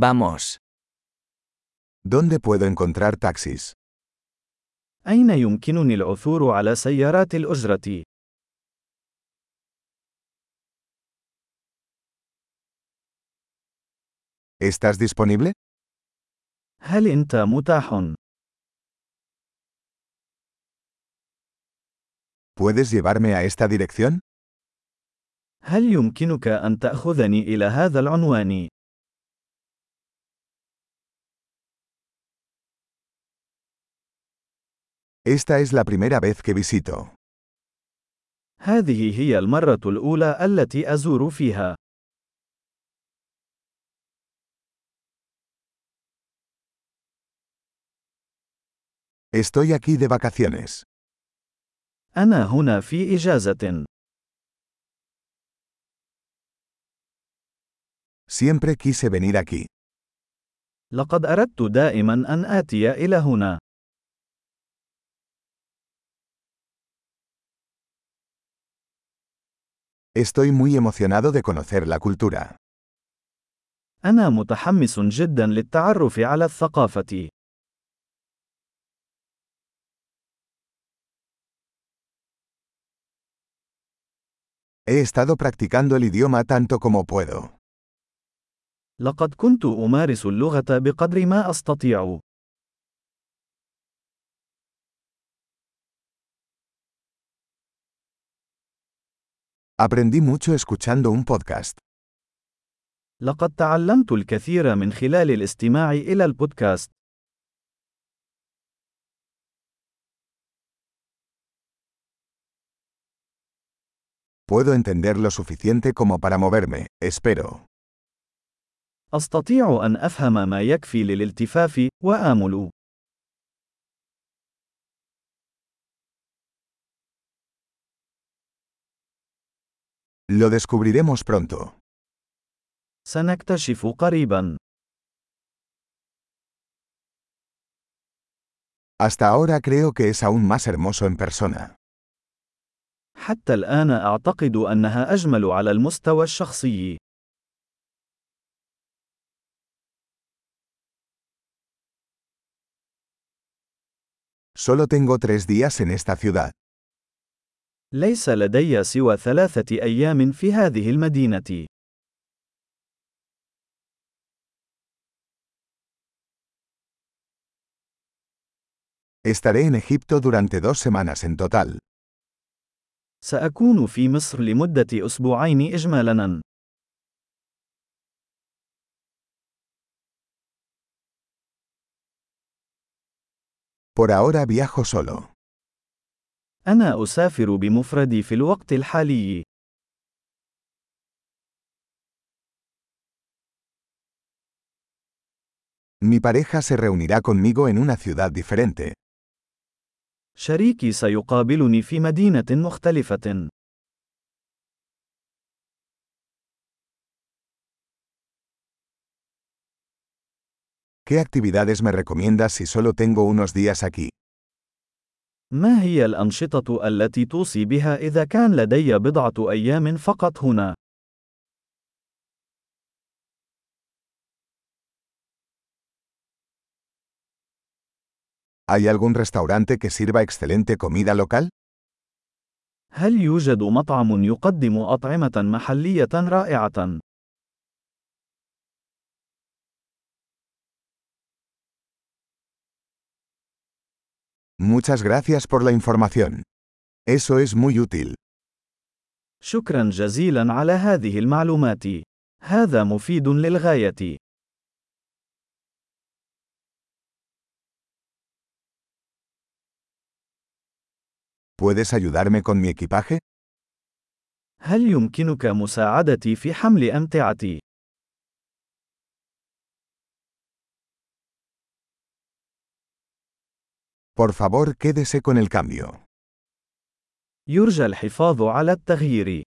Vamos. ¿Dónde puedo encontrar taxis? أين يمكنني العثور على سيارات الأجرة؟ ¿Estás disponible? هل أنت متاح؟ ¿Puedes llevarme a esta dirección? هل يمكنك أن تأخذني إلى هذا العنوان؟ Esta es la primera vez que visito. هذه هي المرة الأولى التي أزور فيها. Estoy aquí de vacaciones. أنا هنا في إجازة. Siempre quise venir aquí. لقد أردت دائما أن آتي إلى هنا. Estoy muy emocionado de conocer la cultura. أنا متحمس جدا للتعرف على الثقافة. He estado practicando el idioma tanto como puedo. لقد كنت أمارس اللغة بقدر ما أستطيع. Aprendí mucho escuchando un podcast. لقد تعلمت الكثير من خلال الاستماع إلى البودكاست. Puedo entender lo suficiente como para moverme, espero. أستطيع أن أفهم ما يكفي للالتفاف، وآمل. Lo descubriremos pronto. سنكتشف قريبا. Hasta ahora creo que es aún más hermoso en persona. حتى الآن أعتقد أنها أجمل على المستوى الشخصي. Solo tengo tres días en esta ciudad. ليس لدي سوى ثلاثة أيام في هذه المدينة. Estaré en Egipto durante dos semanas en total. سأكون في مصر لمدة أسبوعين إجمالاً. Por ahora viajo solo. أنا أسافر بمفردي في الوقت الحالي. Mi pareja se reunirá conmigo en una ciudad diferente. شريكي سيقابلني في مدينة مختلفة. ¿Qué actividades me recomiendas si solo tengo unos días aquí? ما هي الأنشطة التي توصي بها إذا كان لدي بضعة أيام فقط هنا؟ ¿Hay algún restaurante que sirva excelente comida local? هل يوجد مطعم يقدم أطعمة محلية رائعة؟ Muchas gracias por la información. Eso es muy útil. شكرا جزيلا على هذه المعلومات. هذا مفيد للغاية. ¿Puedes ayudarme con mi equipaje? هل يمكنك مساعدتي في حمل أمتعتي؟ Por favor, quédese con el cambio. يرجى الحفاظ على التغيير.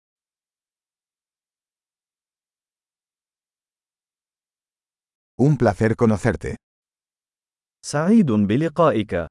Un placer conocerte. سعيد بلقائك.